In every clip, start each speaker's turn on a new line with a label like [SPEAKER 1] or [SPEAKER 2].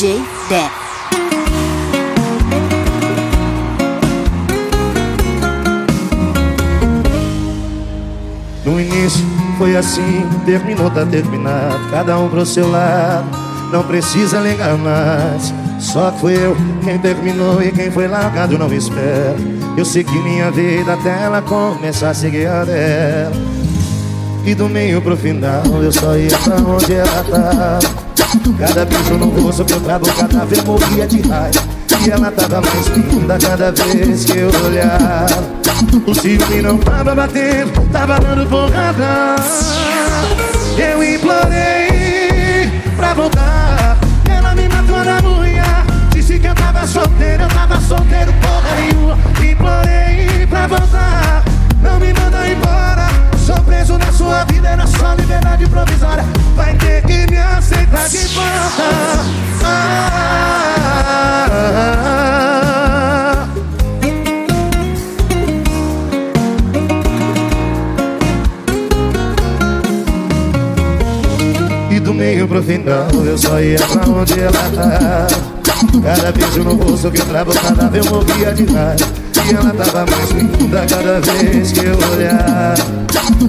[SPEAKER 1] Dé.
[SPEAKER 2] No início foi assim, terminou, tá terminado. Cada um pro seu lado, não precisa ligar mais. Só que foi eu quem terminou e quem foi largado não espera. Eu segui minha vida até ela começar a seguir a dela. E do meio pro final eu só ia pra onde ela tava. Cada beijo no rosto que eu travo, cada vez morria de raiva. E ela tava mais linda cada vez que eu olhava. O ciúme não tava batendo, tava dando porrada. Eu implorei pra voltar. Na sua vida, era só liberdade provisória. Vai ter que me aceitar de volta. Ah, ah, ah, E do meio pro final eu só ia pra onde ela tá Cada beijo no rosto que eu travo, cada vez eu morria de raiva E ela tava mais linda cada vez que eu olhar.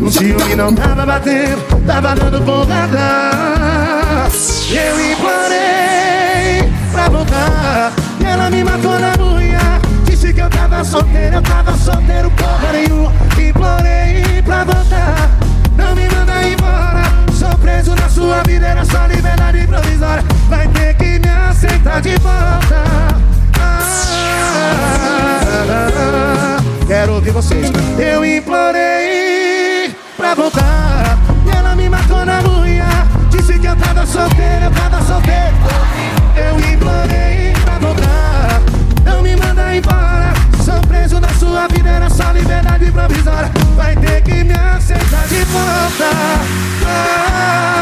[SPEAKER 2] O ciúme não tava batendo, tava dando porrada. Eu implorei pra voltar ela me matou na mulher Disse que eu tava solteiro, eu tava solteiro porra nenhuma. Implorei pra voltar. Não me manda embora Implorei pra voltar. E ela me matou na mulher Disse que eu tava solteiro, eu tava solteiro Eu implorei pra voltar. Não me manda embora. Sou preso na sua vida, era só liberdade provisória. Vai ter que me aceitar de volta. Ah,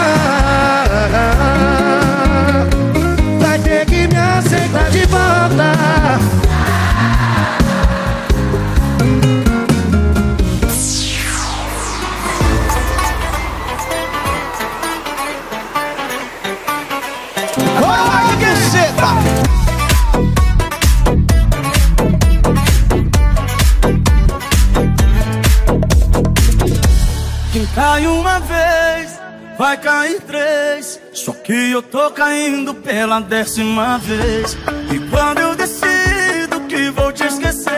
[SPEAKER 3] Quem cai uma vez, vai cair três. Só que eu tô caindo pela décima vez. E quando eu decido que vou te esquecer,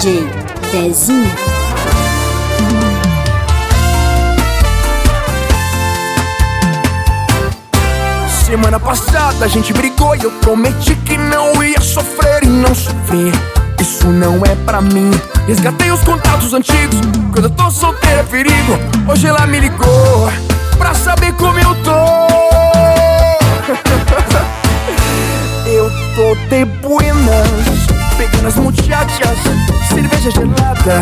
[SPEAKER 1] DJ.
[SPEAKER 4] Semana passada a gente brigou e eu prometi que não ia sofrer e não sofrer. Isso não é pra mim. Resgatei os contatos antigos. Quando eu tô solteiro é perigo. Hoje ela me ligou pra saber como eu tô. eu tô de buenas, pegando as muchachas, gelada,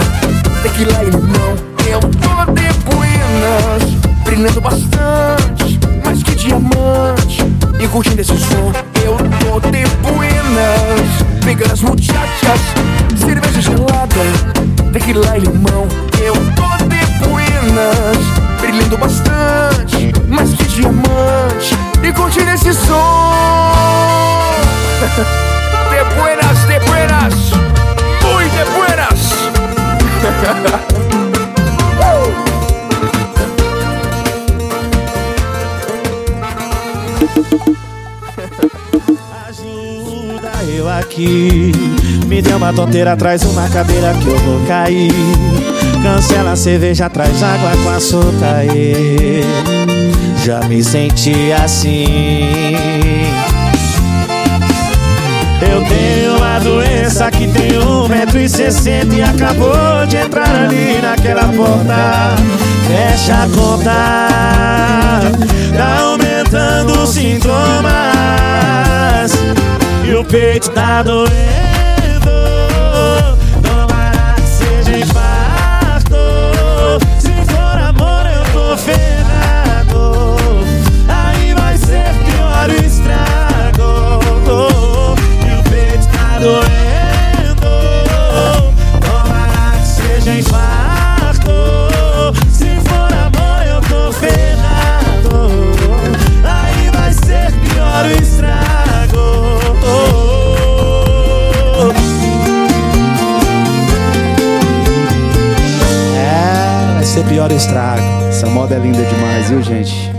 [SPEAKER 4] tequila e limão. Eu tô de buenas, brilhando bastante, mais que diamante, e curtindo esse som. Eu tô de buenas, pegando as muchachas, cerveja gelada, tequila e limão. Eu tô de buenas, brilhando bastante, mais que diamante, e curtindo
[SPEAKER 2] Ajuda eu aqui. Me deu uma tonteira, traz uma cadeira que eu vou cair. Cancela a cerveja, traz água com açúcar aí.
[SPEAKER 5] Já me senti assim. Eu tenho uma doença que tem um metro e sessenta E acabou de entrar ali naquela porta. Fecha a conta Tá aumentando os sintomas. E o peito tá doendo
[SPEAKER 6] ser pior estrago. Essa moda é linda demais, viu, gente?